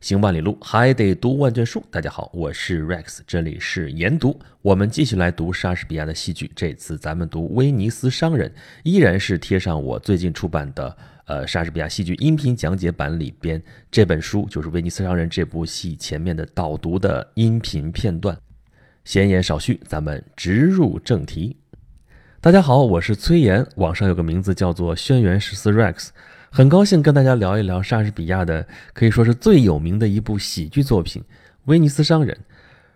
行万里路，还得读万卷书。大家好，我是 Rex，这里是研读。我们继续来读莎士比亚的戏剧。这次咱们读《威尼斯商人》，依然是贴上我最近出版的呃莎士比亚戏剧音频讲解版里边这本书，就是《威尼斯商人》这部戏前面的导读的音频片段。闲言少叙，咱们直入正题。大家好，我是崔岩，网上有个名字叫做轩辕十四 Rex。很高兴跟大家聊一聊莎士比亚的可以说是最有名的一部喜剧作品《威尼斯商人》。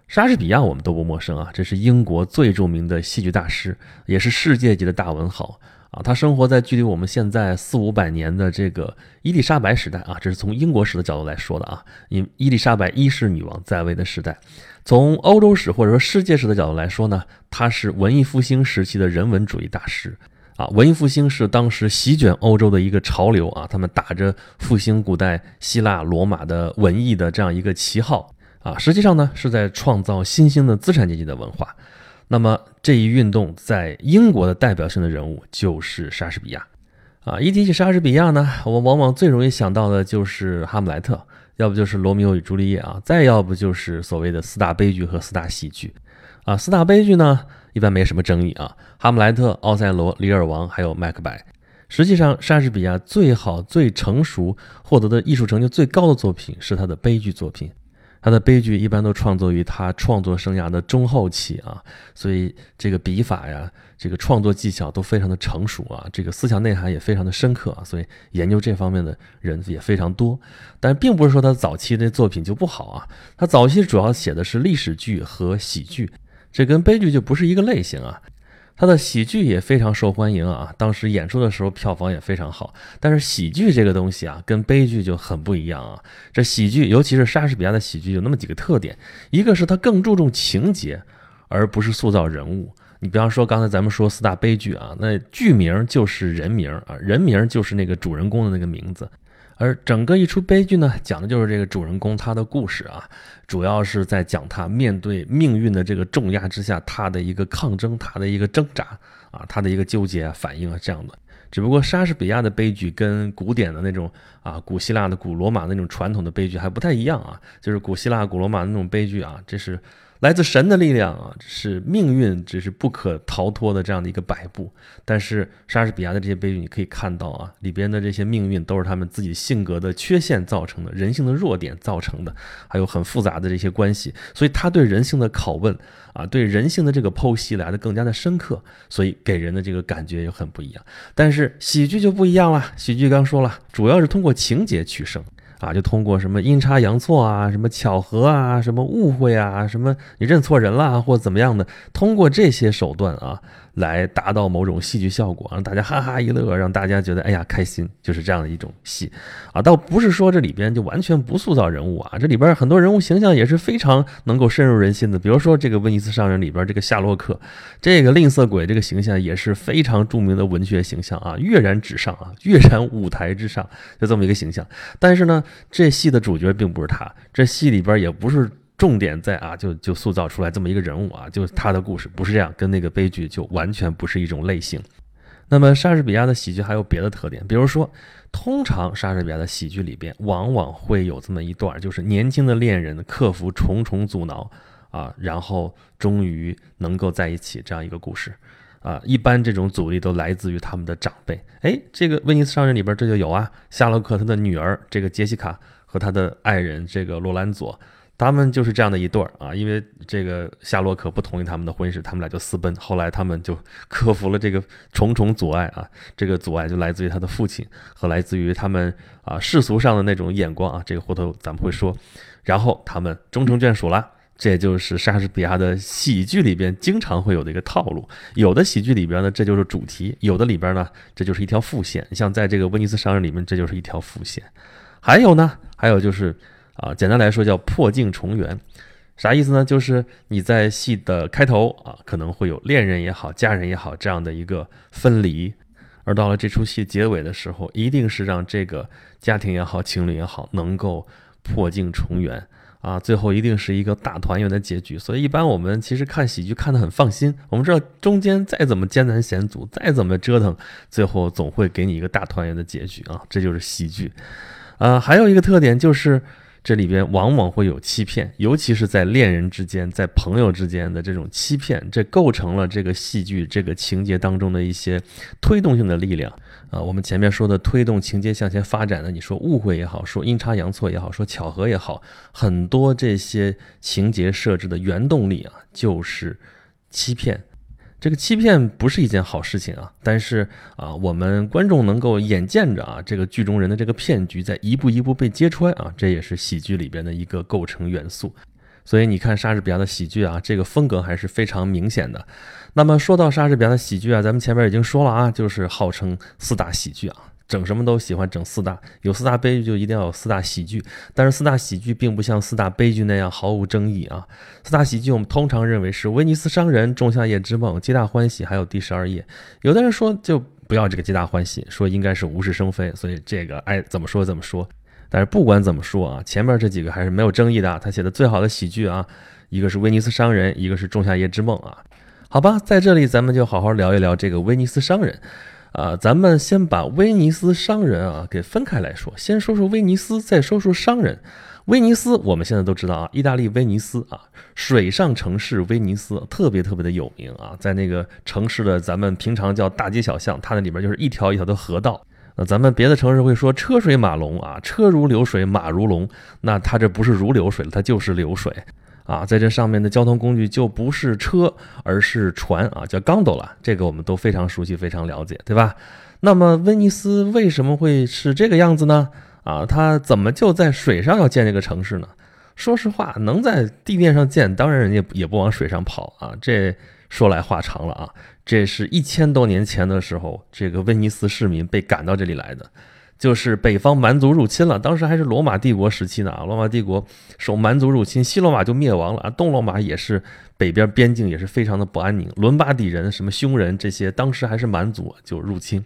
莎士比亚我们都不陌生啊，这是英国最著名的戏剧大师，也是世界级的大文豪啊。他生活在距离我们现在四五百年的这个伊丽莎白时代啊，这是从英国史的角度来说的啊。因伊丽莎白一世女王在位的时代，从欧洲史或者说世界史的角度来说呢，他是文艺复兴时期的人文主义大师。啊，文艺复兴是当时席卷欧洲的一个潮流啊，他们打着复兴古代希腊罗马的文艺的这样一个旗号啊，实际上呢是在创造新兴的资产阶级的文化。那么这一运动在英国的代表性的人物就是莎士比亚啊。一提起莎士比亚呢，我们往往最容易想到的就是《哈姆莱特》，要不就是《罗密欧与朱丽叶》啊，再要不就是所谓的四大悲剧和四大喜剧啊。四大悲剧呢？一般没什么争议啊，《哈姆莱特》、《奥赛罗》、《李尔王》还有《麦克白》。实际上，莎士比亚最好、最成熟、获得的艺术成就最高的作品是他的悲剧作品。他的悲剧一般都创作于他创作生涯的中后期啊，所以这个笔法呀，这个创作技巧都非常的成熟啊，这个思想内涵也非常的深刻啊，所以研究这方面的人也非常多。但并不是说他早期的作品就不好啊，他早期主要写的是历史剧和喜剧。这跟悲剧就不是一个类型啊，他的喜剧也非常受欢迎啊，当时演出的时候票房也非常好。但是喜剧这个东西啊，跟悲剧就很不一样啊。这喜剧，尤其是莎士比亚的喜剧，有那么几个特点：一个是他更注重情节，而不是塑造人物。你比方说刚才咱们说四大悲剧啊，那剧名就是人名啊，人名就是那个主人公的那个名字。而整个一出悲剧呢，讲的就是这个主人公他的故事啊，主要是在讲他面对命运的这个重压之下，他的一个抗争，他的一个挣扎啊，他的一个纠结啊，反应啊这样的。只不过莎士比亚的悲剧跟古典的那种啊，古希腊的、古罗马那种传统的悲剧还不太一样啊，就是古希腊、古罗马的那种悲剧啊，这是。来自神的力量啊，是命运，只是不可逃脱的这样的一个摆布。但是莎士比亚的这些悲剧，你可以看到啊，里边的这些命运都是他们自己性格的缺陷造成的，人性的弱点造成的，还有很复杂的这些关系。所以他对人性的拷问啊，对人性的这个剖析来的更加的深刻，所以给人的这个感觉也很不一样。但是喜剧就不一样了，喜剧刚说了，主要是通过情节取胜。啊，就通过什么阴差阳错啊，什么巧合啊，什么误会啊，什么你认错人了或怎么样的，通过这些手段啊。来达到某种戏剧效果，让大家哈哈一乐，让大家觉得哎呀开心，就是这样的一种戏啊。倒不是说这里边就完全不塑造人物啊，这里边很多人物形象也是非常能够深入人心的。比如说这个《威尼斯商人》里边这个夏洛克，这个吝啬鬼这个形象也是非常著名的文学形象啊，跃然纸上啊，跃然舞台之上，就这么一个形象。但是呢，这戏的主角并不是他，这戏里边也不是。重点在啊，就就塑造出来这么一个人物啊，就是他的故事不是这样，跟那个悲剧就完全不是一种类型。那么莎士比亚的喜剧还有别的特点，比如说，通常莎士比亚的喜剧里边往往会有这么一段，就是年轻的恋人克服重重阻挠啊，然后终于能够在一起这样一个故事啊。一般这种阻力都来自于他们的长辈。哎，这个威尼斯商人里边这就有啊，夏洛克他的女儿这个杰西卡和他的爱人这个罗兰佐。他们就是这样的一对儿啊，因为这个夏洛克不同意他们的婚事，他们俩就私奔。后来他们就克服了这个重重阻碍啊，这个阻碍就来自于他的父亲和来自于他们啊世俗上的那种眼光啊，这个回头咱们会说。然后他们终成眷属了，这就是莎士比亚的喜剧里边经常会有的一个套路。有的喜剧里边呢，这就是主题；有的里边呢，这就是一条副线。像在这个威尼斯商人里面，这就是一条副线。还有呢，还有就是。啊，简单来说叫破镜重圆，啥意思呢？就是你在戏的开头啊，可能会有恋人也好、家人也好这样的一个分离，而到了这出戏结尾的时候，一定是让这个家庭也好、情侣也好能够破镜重圆啊，最后一定是一个大团圆的结局。所以一般我们其实看喜剧看得很放心，我们知道中间再怎么艰难险阻，再怎么折腾，最后总会给你一个大团圆的结局啊，这就是喜剧。啊，还有一个特点就是。这里边往往会有欺骗，尤其是在恋人之间、在朋友之间的这种欺骗，这构成了这个戏剧这个情节当中的一些推动性的力量啊。我们前面说的推动情节向前发展的，你说误会也好，说阴差阳错也好，说巧合也好，很多这些情节设置的原动力啊，就是欺骗。这个欺骗不是一件好事情啊，但是啊，我们观众能够眼见着啊，这个剧中人的这个骗局在一步一步被揭穿啊，这也是喜剧里边的一个构成元素。所以你看莎士比亚的喜剧啊，这个风格还是非常明显的。那么说到莎士比亚的喜剧啊，咱们前面已经说了啊，就是号称四大喜剧啊。整什么都喜欢整四大，有四大悲剧就一定要有四大喜剧。但是四大喜剧并不像四大悲剧那样毫无争议啊。四大喜剧我们通常认为是《威尼斯商人》《仲夏夜之梦》《皆大欢喜》还有《第十二夜》。有的人说就不要这个《皆大欢喜》，说应该是无事生非。所以这个爱怎么说怎么说。但是不管怎么说啊，前面这几个还是没有争议的。他写的最好的喜剧啊，一个是《威尼斯商人》，一个是《仲夏夜之梦》啊。好吧，在这里咱们就好好聊一聊这个《威尼斯商人》。啊，咱们先把威尼斯商人啊给分开来说，先说说威尼斯，再说说商人。威尼斯我们现在都知道啊，意大利威尼斯啊，水上城市威尼斯特别特别的有名啊，在那个城市的咱们平常叫大街小巷，它那里边就是一条一条的河道。那咱们别的城市会说车水马龙啊，车如流水马如龙，那它这不是如流水了，它就是流水。啊，在这上面的交通工具就不是车，而是船啊，叫 gondola，这个我们都非常熟悉，非常了解，对吧？那么威尼斯为什么会是这个样子呢？啊，它怎么就在水上要建这个城市呢？说实话，能在地面上建，当然人家也不往水上跑啊。这说来话长了啊，这是一千多年前的时候，这个威尼斯市民被赶到这里来的。就是北方蛮族入侵了，当时还是罗马帝国时期呢啊，罗马帝国受蛮族入侵，西罗马就灭亡了啊，东罗马也是北边边境也是非常的不安宁，伦巴底人、什么匈人这些，当时还是蛮族就入侵，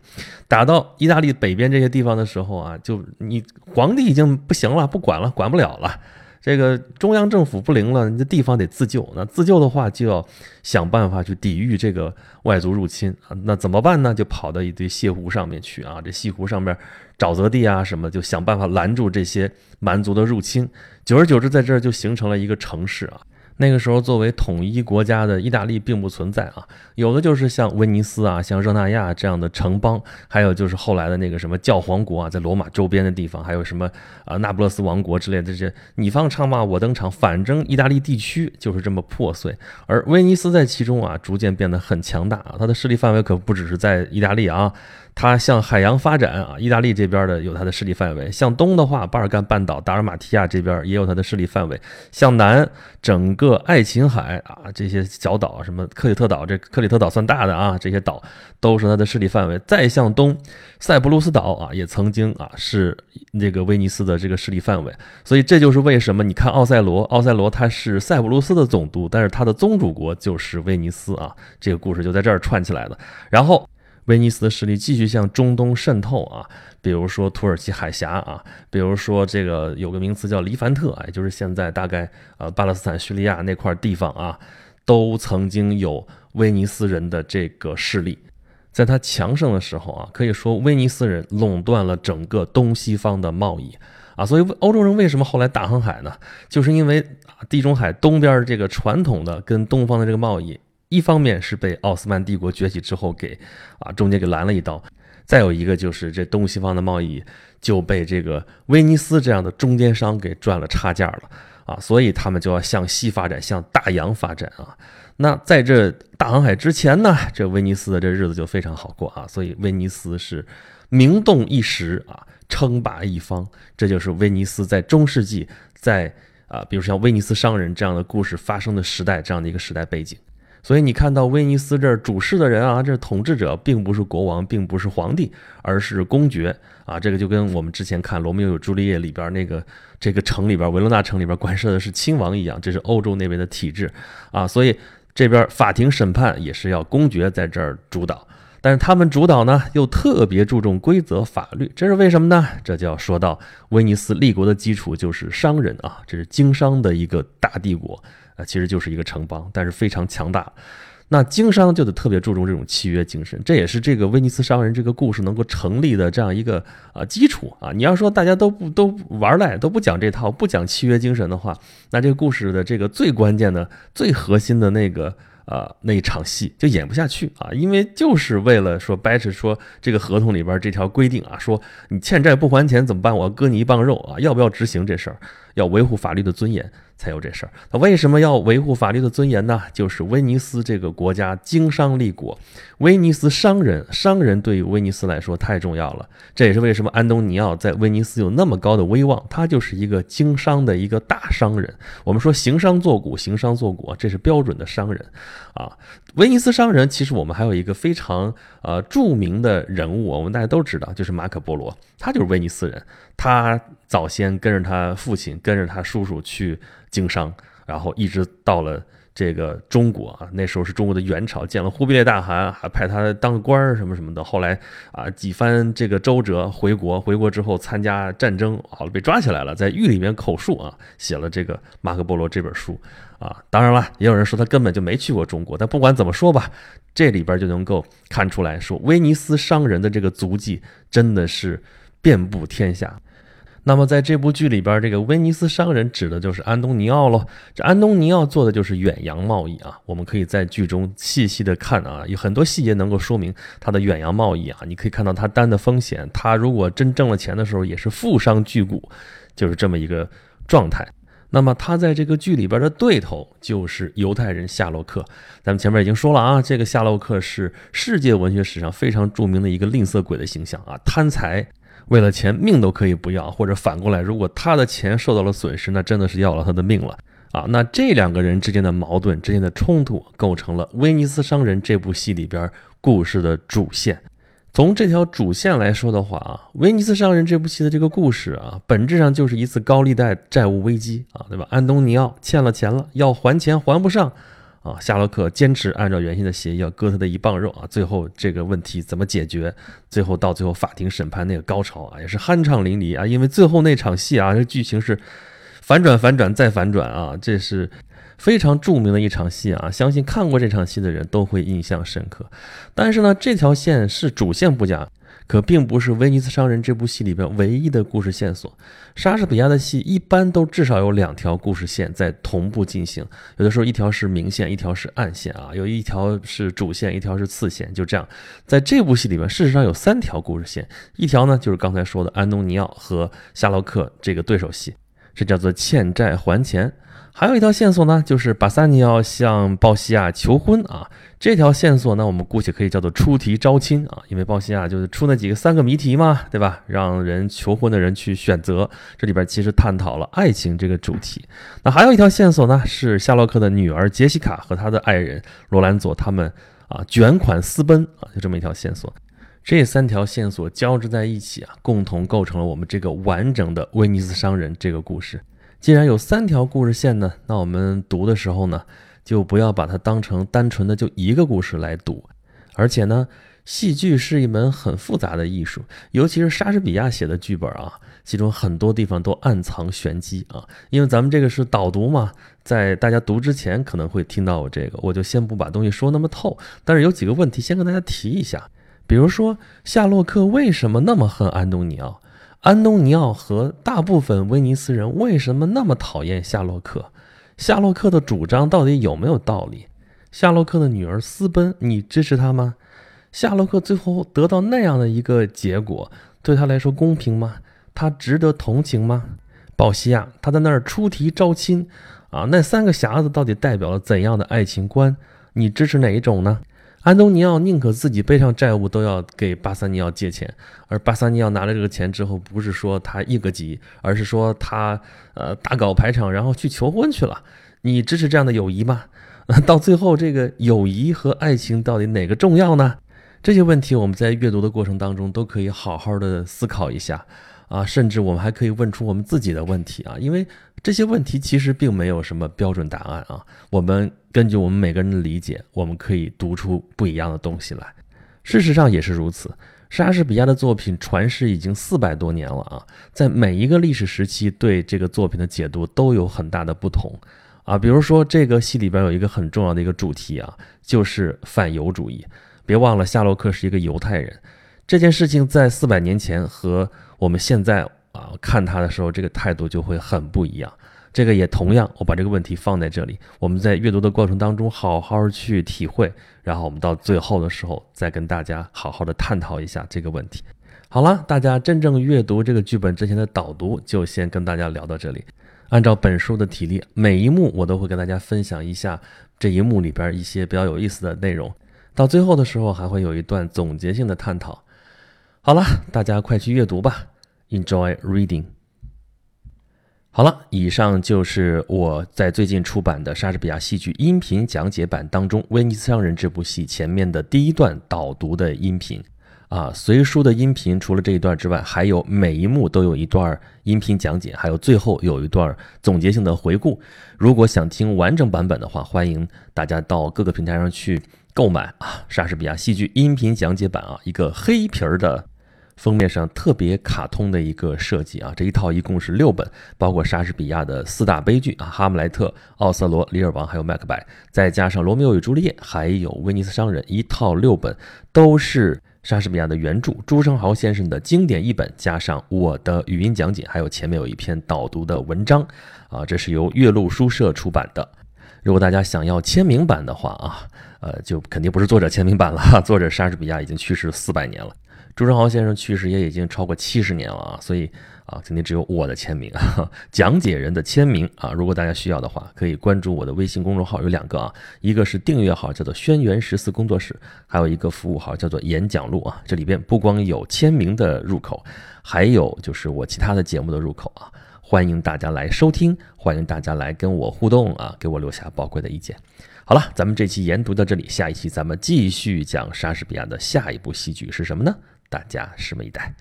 打到意大利北边这些地方的时候啊，就你皇帝已经不行了，不管了，管不了了。这个中央政府不灵了，你这地方得自救。那自救的话，就要想办法去抵御这个外族入侵啊。那怎么办呢？就跑到一堆泻湖上面去啊。这泻湖上面沼泽地啊什么，就想办法拦住这些蛮族的入侵。久而久之，在这儿就形成了一个城市啊。那个时候，作为统一国家的意大利并不存在啊，有的就是像威尼斯啊、像热那亚这样的城邦，还有就是后来的那个什么教皇国啊，在罗马周边的地方，还有什么啊那不勒斯王国之类的这些，你方唱罢我登场，反正意大利地区就是这么破碎，而威尼斯在其中啊，逐渐变得很强大啊，它的势力范围可不只是在意大利啊。它向海洋发展啊，意大利这边的有它的势力范围；向东的话，巴尔干半岛、达尔马提亚这边也有它的势力范围；向南，整个爱琴海啊这些小岛，什么克里特岛，这克里特岛算大的啊，这些岛都是它的势力范围。再向东，塞浦路斯岛啊，也曾经啊是这个威尼斯的这个势力范围。所以这就是为什么你看奥赛罗，奥赛罗他是塞浦路斯的总督，但是他的宗主国就是威尼斯啊，这个故事就在这儿串起来了。然后。威尼斯的势力继续向中东渗透啊，比如说土耳其海峡啊，比如说这个有个名词叫黎凡特，也就是现在大概呃巴勒斯坦、叙利亚那块地方啊，都曾经有威尼斯人的这个势力。在他强盛的时候啊，可以说威尼斯人垄断了整个东西方的贸易啊，所以欧洲人为什么后来大航海呢？就是因为啊，地中海东边这个传统的跟东方的这个贸易。一方面是被奥斯曼帝国崛起之后给啊中间给拦了一刀，再有一个就是这东西方的贸易就被这个威尼斯这样的中间商给赚了差价了啊，所以他们就要向西发展，向大洋发展啊。那在这大航海之前呢，这威尼斯的这日子就非常好过啊，所以威尼斯是名动一时啊，称霸一方。这就是威尼斯在中世纪在啊，比如像威尼斯商人这样的故事发生的时代这样的一个时代背景。所以你看到威尼斯这儿主事的人啊，这统治者并不是国王，并不是皇帝，而是公爵啊。这个就跟我们之前看《罗密欧与朱丽叶》里边那个这个城里边维罗纳城里边管事的是亲王一样，这是欧洲那边的体制啊。所以这边法庭审判也是要公爵在这儿主导，但是他们主导呢又特别注重规则法律，这是为什么呢？这就要说到威尼斯立国的基础就是商人啊，这是经商的一个大帝国。啊，其实就是一个城邦，但是非常强大。那经商就得特别注重这种契约精神，这也是这个威尼斯商人这个故事能够成立的这样一个啊基础啊。你要说大家都不都玩赖，都不讲这套，不讲契约精神的话，那这个故事的这个最关键的、最核心的那个。啊，那一场戏就演不下去啊，因为就是为了说掰扯说这个合同里边这条规定啊，说你欠债不还钱怎么办？我割你一棒肉啊，要不要执行这事儿？要维护法律的尊严。才有这事儿。那为什么要维护法律的尊严呢？就是威尼斯这个国家经商立国，威尼斯商人，商人对于威尼斯来说太重要了。这也是为什么安东尼奥在威尼斯有那么高的威望，他就是一个经商的一个大商人。我们说行商做古，行商做古，这是标准的商人啊。威尼斯商人其实我们还有一个非常呃著名的人物，我们大家都知道，就是马可波罗，他就是威尼斯人，他早先跟着他父亲，跟着他叔叔去。经商，然后一直到了这个中国啊，那时候是中国的元朝，见了忽必烈大汗，还派他当官儿什么什么的。后来啊，几番这个周折回国，回国之后参加战争，好了被抓起来了，在狱里面口述啊，写了这个《马可波罗》这本书啊。当然了，也有人说他根本就没去过中国，但不管怎么说吧，这里边就能够看出来说，威尼斯商人的这个足迹真的是遍布天下。那么，在这部剧里边，这个威尼斯商人指的就是安东尼奥喽。这安东尼奥做的就是远洋贸易啊。我们可以在剧中细细的看啊，有很多细节能够说明他的远洋贸易啊。你可以看到他担的风险，他如果真挣了钱的时候，也是富商巨贾，就是这么一个状态。那么他在这个剧里边的对头就是犹太人夏洛克。咱们前面已经说了啊，这个夏洛克是世界文学史上非常著名的一个吝啬鬼的形象啊，贪财。为了钱，命都可以不要，或者反过来，如果他的钱受到了损失，那真的是要了他的命了啊！那这两个人之间的矛盾、之间的冲突，构成了《威尼斯商人》这部戏里边故事的主线。从这条主线来说的话啊，《威尼斯商人》这部戏的这个故事啊，本质上就是一次高利贷债务危机啊，对吧？安东尼奥欠了钱了，要还钱还不上。啊，夏洛克坚持按照原先的协议要割他的一磅肉啊，最后这个问题怎么解决？最后到最后法庭审判那个高潮啊，也是酣畅淋漓啊，因为最后那场戏啊，这剧情是反转、反转再反转啊，这是非常著名的一场戏啊，相信看过这场戏的人都会印象深刻。但是呢，这条线是主线不假。可并不是《威尼斯商人》这部戏里边唯一的故事线索。莎士比亚的戏一般都至少有两条故事线在同步进行，有的时候一条是明线，一条是暗线啊，有一条是主线，一条是次线，就这样。在这部戏里面，事实上有三条故事线，一条呢就是刚才说的安东尼奥和夏洛克这个对手戏，这叫做欠债还钱。还有一条线索呢，就是巴萨尼奥向鲍西亚求婚啊。这条线索呢，我们姑且可以叫做出题招亲啊，因为鲍西亚就是出那几个三个谜题嘛，对吧？让人求婚的人去选择。这里边其实探讨了爱情这个主题。那还有一条线索呢，是夏洛克的女儿杰西卡和他的爱人罗兰佐他们啊卷款私奔啊，就这么一条线索。这三条线索交织在一起啊，共同构成了我们这个完整的威尼斯商人这个故事。既然有三条故事线呢，那我们读的时候呢，就不要把它当成单纯的就一个故事来读。而且呢，戏剧是一门很复杂的艺术，尤其是莎士比亚写的剧本啊，其中很多地方都暗藏玄机啊。因为咱们这个是导读嘛，在大家读之前可能会听到我这个，我就先不把东西说那么透。但是有几个问题先跟大家提一下，比如说夏洛克为什么那么恨安东尼奥？安东尼奥和大部分威尼斯人为什么那么讨厌夏洛克？夏洛克的主张到底有没有道理？夏洛克的女儿私奔，你支持他吗？夏洛克最后得到那样的一个结果，对他来说公平吗？他值得同情吗？鲍西亚他在那儿出题招亲啊，那三个匣子到底代表了怎样的爱情观？你支持哪一种呢？安东尼奥宁可自己背上债务，都要给巴萨尼奥借钱。而巴萨尼奥拿了这个钱之后，不是说他应个急，而是说他呃大搞排场，然后去求婚去了。你支持这样的友谊吗？到最后，这个友谊和爱情到底哪个重要呢？这些问题我们在阅读的过程当中都可以好好的思考一下。啊，甚至我们还可以问出我们自己的问题啊，因为这些问题其实并没有什么标准答案啊。我们根据我们每个人的理解，我们可以读出不一样的东西来。事实上也是如此，莎士比亚的作品传世已经四百多年了啊，在每一个历史时期对这个作品的解读都有很大的不同啊。比如说这个戏里边有一个很重要的一个主题啊，就是反犹主义。别忘了夏洛克是一个犹太人，这件事情在四百年前和我们现在啊看他的时候，这个态度就会很不一样。这个也同样，我把这个问题放在这里，我们在阅读的过程当中好好去体会，然后我们到最后的时候再跟大家好好的探讨一下这个问题。好了，大家真正阅读这个剧本之前的导读就先跟大家聊到这里。按照本书的体例，每一幕我都会跟大家分享一下这一幕里边一些比较有意思的内容。到最后的时候还会有一段总结性的探讨。好了，大家快去阅读吧，Enjoy reading。好了，以上就是我在最近出版的莎士比亚戏剧音频讲解版当中《威尼斯商人》这部戏前面的第一段导读的音频。啊，随书的音频除了这一段之外，还有每一幕都有一段音频讲解，还有最后有一段总结性的回顾。如果想听完整版本的话，欢迎大家到各个平台上去购买啊，莎士比亚戏剧音频讲解版啊，一个黑皮儿的封面上特别卡通的一个设计啊，这一套一共是六本，包括莎士比亚的四大悲剧啊，《哈姆莱特》《奥瑟罗》《李尔王》还有《麦克白》，再加上《罗密欧与朱丽叶》，还有《威尼斯商人》，一套六本都是。莎士比亚的原著朱生豪先生的经典译本，加上我的语音讲解，还有前面有一篇导读的文章，啊，这是由岳麓书社出版的。如果大家想要签名版的话啊，呃，就肯定不是作者签名版了，作者莎士比亚已经去世四百年了。朱生豪先生去世也已经超过七十年了啊，所以啊，今天只有我的签名，讲解人的签名啊。如果大家需要的话，可以关注我的微信公众号，有两个啊，一个是订阅号，叫做轩辕十四工作室，还有一个服务号叫做演讲录啊。这里边不光有签名的入口，还有就是我其他的节目的入口啊。欢迎大家来收听，欢迎大家来跟我互动啊，给我留下宝贵的意见。好了，咱们这期研读到这里，下一期咱们继续讲莎士比亚的下一部戏剧是什么呢？大家拭目以待。